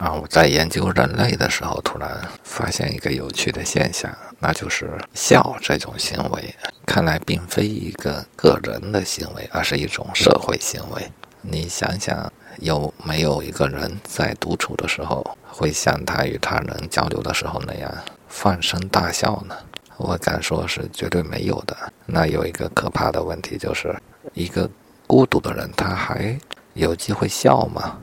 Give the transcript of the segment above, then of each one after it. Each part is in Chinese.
啊，我在研究人类的时候，突然发现一个有趣的现象，那就是笑这种行为，看来并非一个个人的行为，而是一种社会行为。你想想，有没有一个人在独处的时候，会像他与他人交流的时候那样放声大笑呢？我敢说是绝对没有的。那有一个可怕的问题，就是一个孤独的人，他还有机会笑吗？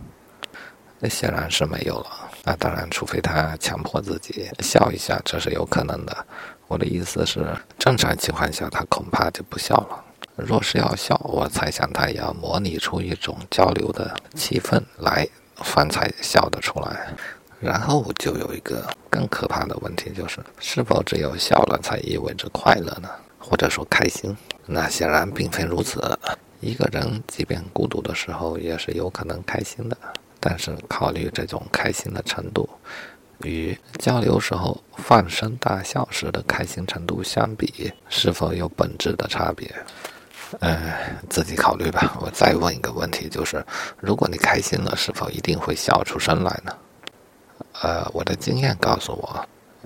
那显然是没有了。那当然，除非他强迫自己笑一下，这是有可能的。我的意思是，正常情况下他恐怕就不笑了。若是要笑，我猜想他也要模拟出一种交流的气氛来，方才笑得出来。然后就有一个更可怕的问题，就是是否只有笑了才意味着快乐呢？或者说开心？那显然并非如此。一个人即便孤独的时候，也是有可能开心的。但是，考虑这种开心的程度，与交流时候放声大笑时的开心程度相比，是否有本质的差别？呃，自己考虑吧。我再问一个问题，就是如果你开心了，是否一定会笑出声来呢？呃，我的经验告诉我，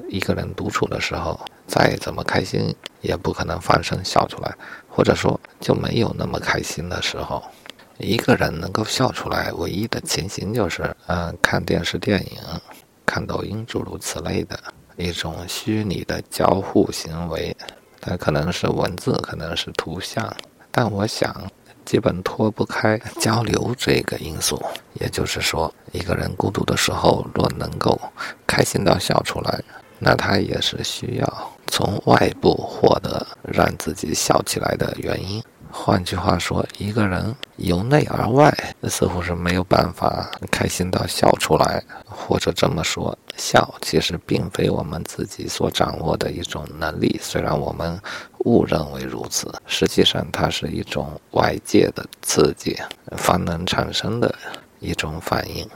一个人独处的时候，再怎么开心，也不可能放声笑出来，或者说就没有那么开心的时候。一个人能够笑出来，唯一的情形就是，嗯，看电视、电影、看抖音，诸如此类的一种虚拟的交互行为。它可能是文字，可能是图像，但我想，基本脱不开交流这个因素。也就是说，一个人孤独的时候，若能够开心到笑出来，那他也是需要从外部获得让自己笑起来的原因。换句话说，一个人由内而外似乎是没有办法开心到笑出来，或者这么说，笑其实并非我们自己所掌握的一种能力。虽然我们误认为如此，实际上它是一种外界的刺激方能产生的一种反应。